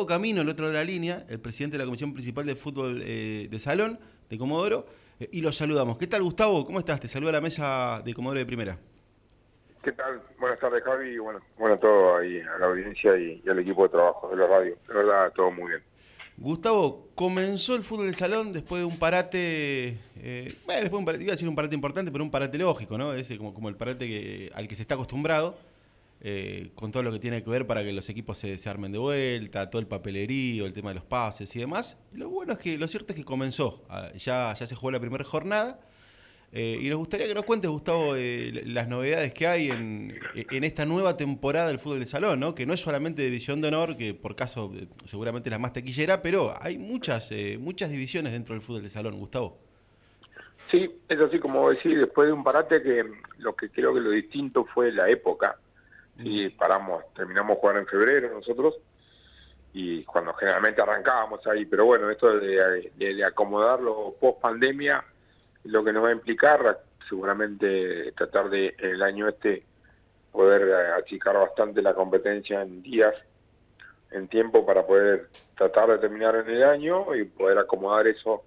Gustavo Camino, el otro de la línea, el presidente de la Comisión Principal de Fútbol eh, de Salón, de Comodoro, eh, y lo saludamos. ¿Qué tal, Gustavo? ¿Cómo estás? Te saluda la mesa de Comodoro de Primera. ¿Qué tal? Buenas tardes, Javi. Bueno, bueno, todo ahí, a la audiencia y, al equipo de trabajo de la radio. De verdad, todo muy bien. Gustavo, comenzó el fútbol de salón después de un parate, eh, bueno, después un parate, iba a decir un parate importante, pero un parate lógico, ¿no? Ese como, como el parate que, al que se está acostumbrado. Eh, con todo lo que tiene que ver para que los equipos se, armen de vuelta, todo el papelerío, el tema de los pases y demás. lo bueno es que lo cierto es que comenzó, ah, ya, ya se jugó la primera jornada. Eh, y nos gustaría que nos cuentes, Gustavo, eh, las novedades que hay en, esta nueva temporada del fútbol de salón, ¿no? que no es solamente División de Honor, que por caso seguramente es la más tequillera, pero hay muchas, muchas divisiones dentro del fútbol de salón, Gustavo. Sí, es así como decir, después de un parate que lo que creo que lo distinto fue la época y paramos, terminamos jugar en febrero nosotros y cuando generalmente arrancábamos ahí, pero bueno, esto de, de, acomodarlo post pandemia, lo que nos va a implicar seguramente tratar de el año este poder eh, achicar bastante la competencia en días, en tiempo para poder tratar de terminar en el año y poder acomodar eso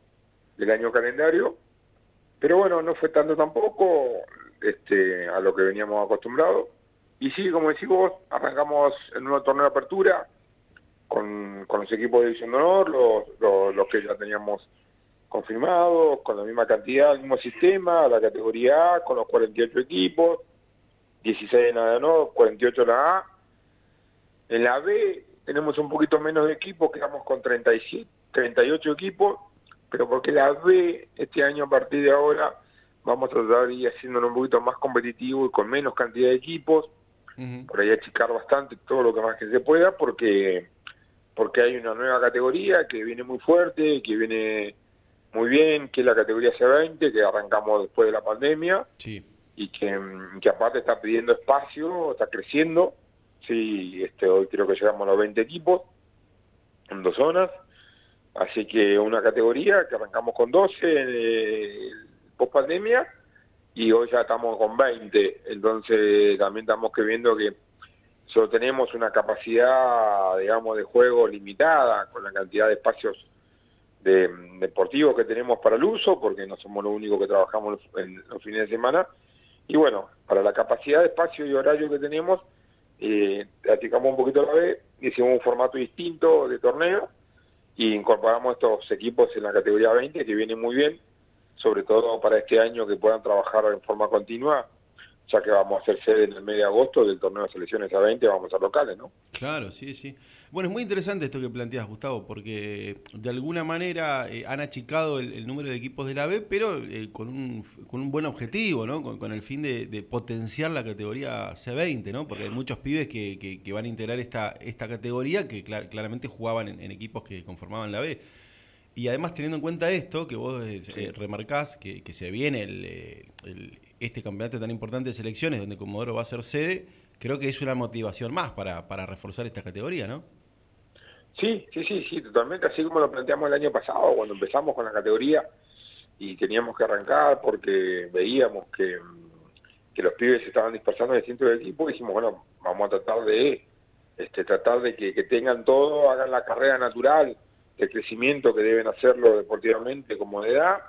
del año calendario. Pero bueno, no fue tanto tampoco este, a lo que veníamos acostumbrados y sí, como decís vos, arrancamos un nuevo torneo de apertura con, los equipos de División de Honor, los, los, que ya teníamos confirmados, con la misma cantidad, el mismo sistema, la categoría A, con los 48 equipos, 16 en la de honor, 48 en la A. En la B tenemos un poquito menos de equipos, quedamos con 37, 38 equipos, pero porque la B este año a partir de ahora vamos a tratar de ir haciéndolo un poquito más competitivo y con menos cantidad de equipos por ahí achicar bastante todo lo que más que se pueda, porque porque hay una nueva categoría que viene muy fuerte, que viene muy bien, que es la categoría C20, que arrancamos después de la pandemia, y que, que aparte está pidiendo espacio, está creciendo, sí, este, hoy creo que llegamos a los 20 equipos, en dos zonas, así que una categoría que arrancamos con 12 eh, post pandemia, y hoy ya estamos con 20, entonces también estamos que que solo tenemos una capacidad, digamos, de juego limitada con la cantidad de espacios de, deportivos que tenemos para el uso, porque no somos los únicos que trabajamos en los fines de semana. Y bueno, para la capacidad de espacio y horario que tenemos, eh, un poquito la vez, hicimos un formato distinto de torneo y incorporamos estos equipos en la categoría 20 que viene muy bien sobre todo para este año que puedan trabajar en forma continua, ya que vamos a hacer sede en el mes de agosto del torneo de selecciones a 20, vamos a locales, ¿no? Claro, sí, sí. Bueno, es muy interesante esto que planteas, Gustavo, porque de alguna manera eh, han achicado el, número de equipos de la B, pero eh, con, un, con un buen objetivo, ¿no? Con, el fin de, potenciar la categoría C20, ¿no? Porque hay muchos pibes que, que, van a integrar esta, esta categoría que claramente jugaban en equipos que conformaban la B. Y además teniendo en cuenta esto, que vos eh, remarcás, que, se viene eh, el, este campeonato tan importante de selecciones, donde Comodoro va a ser sede, creo que es una motivación más para, para reforzar esta categoría, ¿no? Sí, sí, sí, sí, totalmente, así como lo planteamos el año pasado, cuando empezamos con la categoría y teníamos que arrancar porque veíamos que, que los pibes se estaban dispersando en distintos equipos, dijimos, bueno, vamos a tratar de este, tratar de que, que tengan todo, hagan la carrera natural, de crecimiento que deben hacerlo deportivamente como de edad.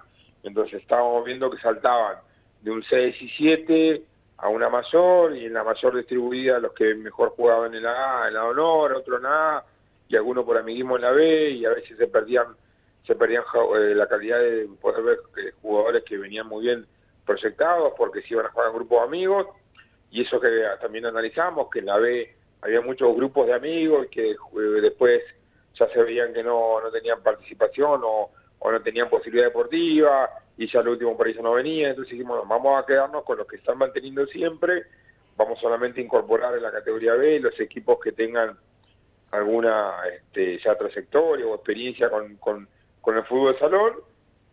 Entonces estábamos viendo que saltaban de un 6 y 7 a una mayor y en la mayor distribuida los que mejor jugaban en la A, en la honor, otro en A y algunos por amiguismo en la B y a veces se perdían se perdían eh, la calidad de poder ver eh, jugadores que venían muy bien proyectados porque se iban a jugar en grupos de amigos y eso que también analizamos que en la B había muchos grupos de amigos y que eh, después ya se veían que no, no tenían participación o, o no tenían posibilidad deportiva y ya el último país no venía, entonces dijimos, vamos a quedarnos con los que están manteniendo siempre, vamos solamente a incorporar en la categoría B los equipos que tengan alguna este, ya trayectoria o experiencia con, con, el fútbol salón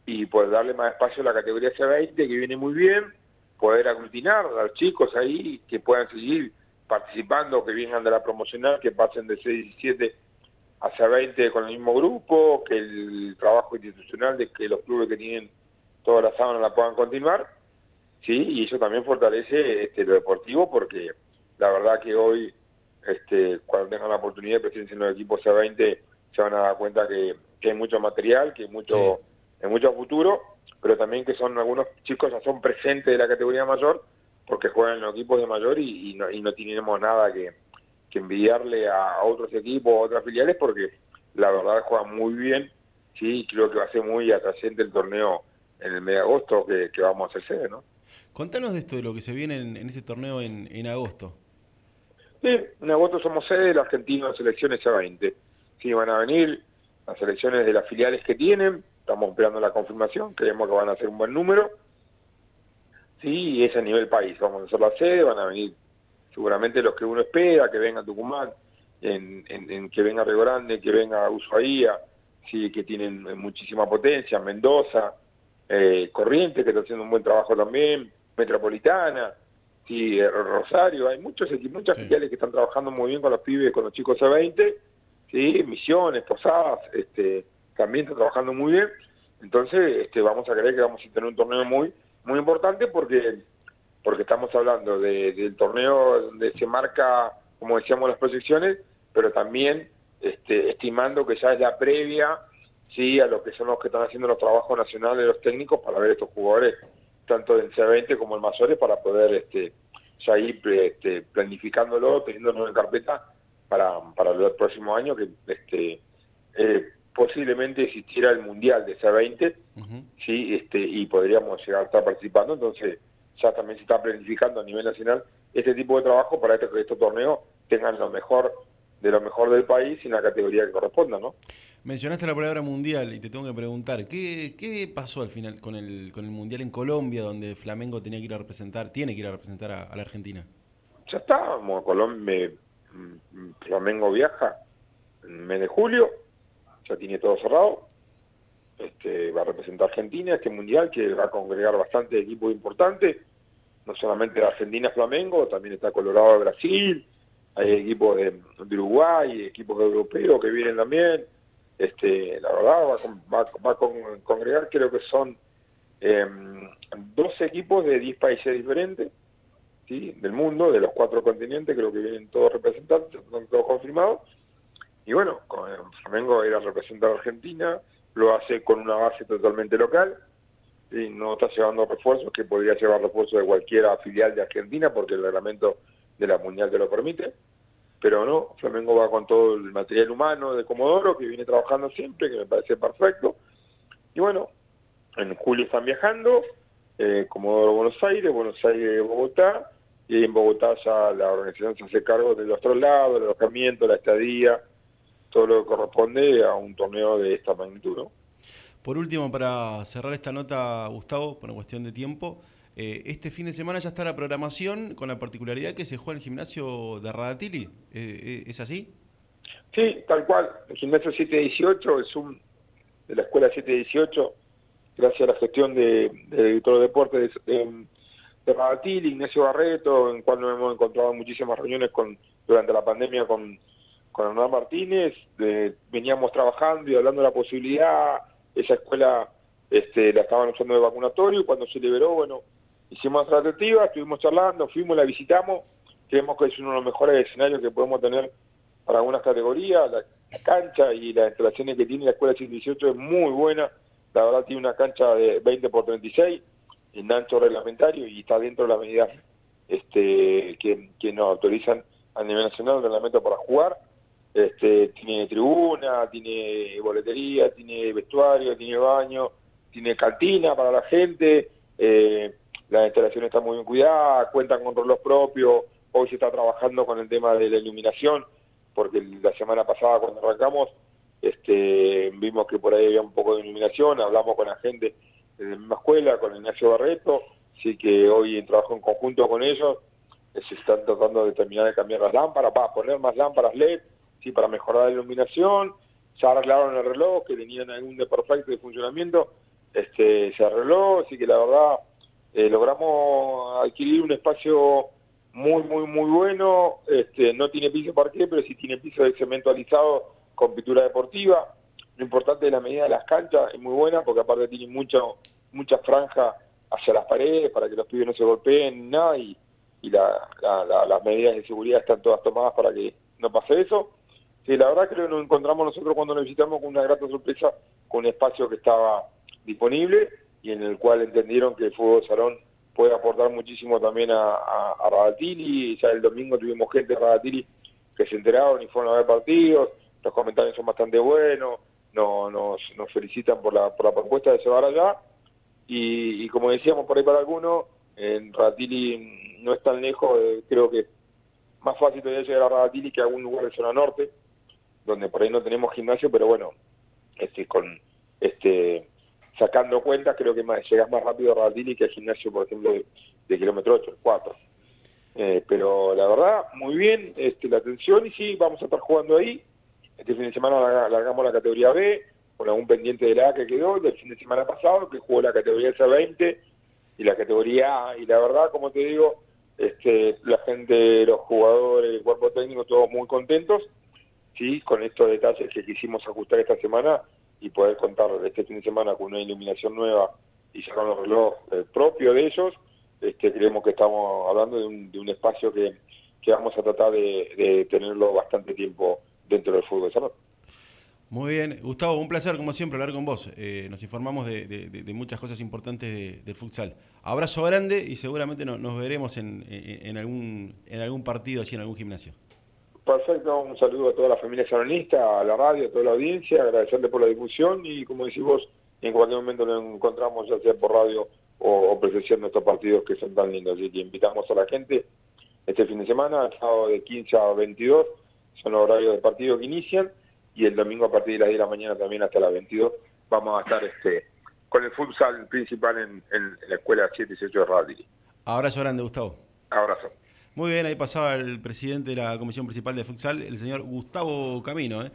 y poder darle más espacio a la categoría C20 que viene muy bien, poder aglutinar a los chicos ahí que puedan seguir participando, que vengan de la promocional, que pasen de 6 y 17 hacia 20 con el mismo grupo, que el trabajo institucional de que los clubes que tienen toda la sábana la puedan continuar, sí, y eso también fortalece este, lo deportivo porque la verdad que hoy este, cuando tengan la oportunidad de presencia en los equipos C20 se van a dar cuenta que, hay mucho material, que hay mucho, hay mucho futuro, pero también que son algunos chicos ya son presentes de la categoría mayor porque juegan en los equipos de mayor y, no, y no tenemos nada que, envidiarle a, otros equipos, a otras filiales, porque la verdad juegan muy bien, sí, creo que va a ser muy atrayente el torneo en el mes de agosto que, vamos a hacer sede, ¿no? Contanos de esto, de lo que se viene en, este torneo en, en agosto. Sí, en agosto somos sede de la Argentina Selecciones A20. Sí, van a venir las selecciones de las filiales que tienen, estamos esperando la confirmación, creemos que van a ser un buen número. Sí, y es a nivel país, vamos a hacer la sede, van a venir seguramente los que uno espera, que venga Tucumán, en, en, que venga Río Grande, que venga Ushuaia, sí, que tienen muchísima potencia, Mendoza, eh, Corrientes, que está haciendo un buen trabajo también, Metropolitana, sí, eh, Rosario, hay muchos muchas filiales que están trabajando muy bien con los pibes, con los chicos A20, sí, Misiones, Posadas, este, también están trabajando muy bien, entonces este, vamos a creer que vamos a tener un torneo muy, muy importante porque, porque estamos hablando del torneo donde se marca, como decíamos, las proyecciones, pero también este, estimando que ya es la previa sí a lo que son los que están haciendo los trabajos nacionales de los técnicos para ver estos jugadores tanto del C20 como el Mayores para poder este ya ir este, planificándolo teniéndolo en carpeta para, para el próximo año que este eh, posiblemente existiera el mundial de C20 sí este y podríamos llegar a estar participando entonces ya también se está planificando a nivel nacional este tipo de trabajo para que estos torneos tengan lo mejor de lo mejor del país y en la categoría que corresponda, ¿no? Mencionaste la palabra mundial y te tengo que preguntar, ¿qué, qué pasó al final con el, con el mundial en Colombia, donde Flamengo tenía que ir a representar, tiene que ir a representar a, la Argentina? Ya está, Colombia, mm, Flamengo viaja en el mes de julio, ya tiene todo cerrado, este, va a representar a Argentina este mundial que va a congregar bastante equipos importantes, no solamente de Argentina Flamengo, también está Colorado de Brasil, hay equipos de, Uruguay, equipos europeos que vienen también. Este, la verdad va, va, a congregar, creo que son eh, 12 equipos de 10 países diferentes ¿sí? del mundo, de los cuatro continentes, creo que vienen todos representantes, todos confirmados. Y bueno, con Flamengo era representar a Argentina, lo hace con una base totalmente local y no está llevando refuerzos, que podría llevar refuerzos de cualquier filial de Argentina porque el reglamento de la Mundial que lo permite, pero no, Flamengo va con todo el material humano de Comodoro, que viene trabajando siempre, que me parece perfecto, y bueno, en julio están viajando, eh, Comodoro Buenos Aires, Buenos Aires Bogotá, y en Bogotá ya la organización se hace cargo de los traslados, el alojamiento, la estadía, todo lo que corresponde a un torneo de esta magnitud. ¿no? Por último, para cerrar esta nota, Gustavo, por una cuestión de tiempo, eh, este fin de semana ya está la programación con la particularidad que se juega en el gimnasio de Radatili. Eh, eh, ¿Es así? Sí, tal cual. El gimnasio 718 es un de la escuela 718, gracias a la gestión de, del director de deportes de, de, Radatili, Ignacio Barreto, en cual nos hemos encontrado muchísimas reuniones con durante la pandemia con, con Hernán Martínez. veníamos trabajando y hablando de la posibilidad. Esa escuela este, la estaban usando de vacunatorio cuando se liberó, bueno, hicimos la tratativa, estuvimos charlando, fuimos, la visitamos, creemos que es uno de los mejores escenarios que podemos tener para algunas categorías, la, cancha y las instalaciones que tiene la Escuela 118 es muy buena, la verdad tiene una cancha de 20 por 36 en ancho reglamentario y está dentro de las medidas este, que, nos autorizan a nivel nacional el reglamento para jugar. Este, tiene tribuna, tiene boletería, tiene vestuario, tiene baño, tiene cantina para la gente, eh, la instalación está muy bien cuidada, cuentan con rolos propios, hoy se está trabajando con el tema de la iluminación, porque la semana pasada cuando arrancamos este, vimos que por ahí había un poco de iluminación, hablamos con la gente de la misma escuela, con Ignacio Barreto, así que hoy en trabajo en conjunto con ellos se están tratando de terminar de cambiar las lámparas, para poner más lámparas LED, sí, para mejorar la iluminación, se arreglaron el reloj, que tenían algún perfecto de funcionamiento, este, se arregló, así que la verdad eh, logramos adquirir un espacio muy, muy, muy bueno. Este, no tiene piso parqué, pero sí tiene piso de cemento alisado con pintura deportiva. Lo importante es la medida de las canchas, es muy buena porque aparte tiene mucha, mucha franja hacia las paredes para que los pibes no se golpeen, nada, y, y las medidas de seguridad están todas tomadas para que no pase eso. Sí, la verdad creo que nos encontramos nosotros cuando nos visitamos con una grata sorpresa, con un espacio que estaba disponible y en el cual entendieron que el fútbol salón puede aportar muchísimo también a, a, Radatili. Ya el domingo tuvimos gente de Radatili que se enteraron y fueron a ver partidos, los comentarios son bastante buenos, no, nos, nos felicitan por la, por la propuesta de llevar allá. Y, como decíamos por ahí para algunos, en Radatili no es tan lejos, creo que más fácil todavía llegar a Radatili que a algún lugar de zona norte, donde por ahí no tenemos gimnasio, pero bueno, este con este sacando cuentas, creo que más, llegas más rápido a Radatili que al gimnasio, por ejemplo, de, kilómetro 8, 4. Eh, pero la verdad, muy bien este, la atención y sí, vamos a estar jugando ahí. Este fin de semana largamos la categoría B, con algún pendiente de la A que quedó, del fin de semana pasado, que jugó la categoría S20 y la categoría A. Y la verdad, como te digo, este, la gente, los jugadores, el cuerpo técnico, todos muy contentos, sí, con estos detalles que quisimos ajustar esta semana y poder contar este fin de semana con una iluminación nueva y sacar los relojes eh, propios de ellos, este, creemos que estamos hablando de un, de un espacio que, que vamos a tratar de, tenerlo bastante tiempo dentro del fútbol de salón. Muy bien, Gustavo, un placer como siempre hablar con vos. Eh, nos informamos de, muchas cosas importantes del futsal. Abrazo grande y seguramente nos veremos en, en, algún, en algún partido, así en algún gimnasio. Perfecto, un saludo a toda la familia salonista, a la radio, a toda la audiencia, agradecerle por la difusión y como decís vos, en cualquier momento nos encontramos ya sea por radio o, presenciando estos partidos que son tan lindos. Así que invitamos a la gente este fin de semana, sábado de 15 a 22, son los horarios de partido que inician y el domingo a partir de las 10 de la mañana también hasta las 22 vamos a estar este con el futsal principal en, la escuela 718 de Radio. Abrazo grande, Gustavo. Abrazo. Muy bien, ahí pasaba el presidente de la Comisión Principal de Futsal, el señor Gustavo Camino. ¿eh?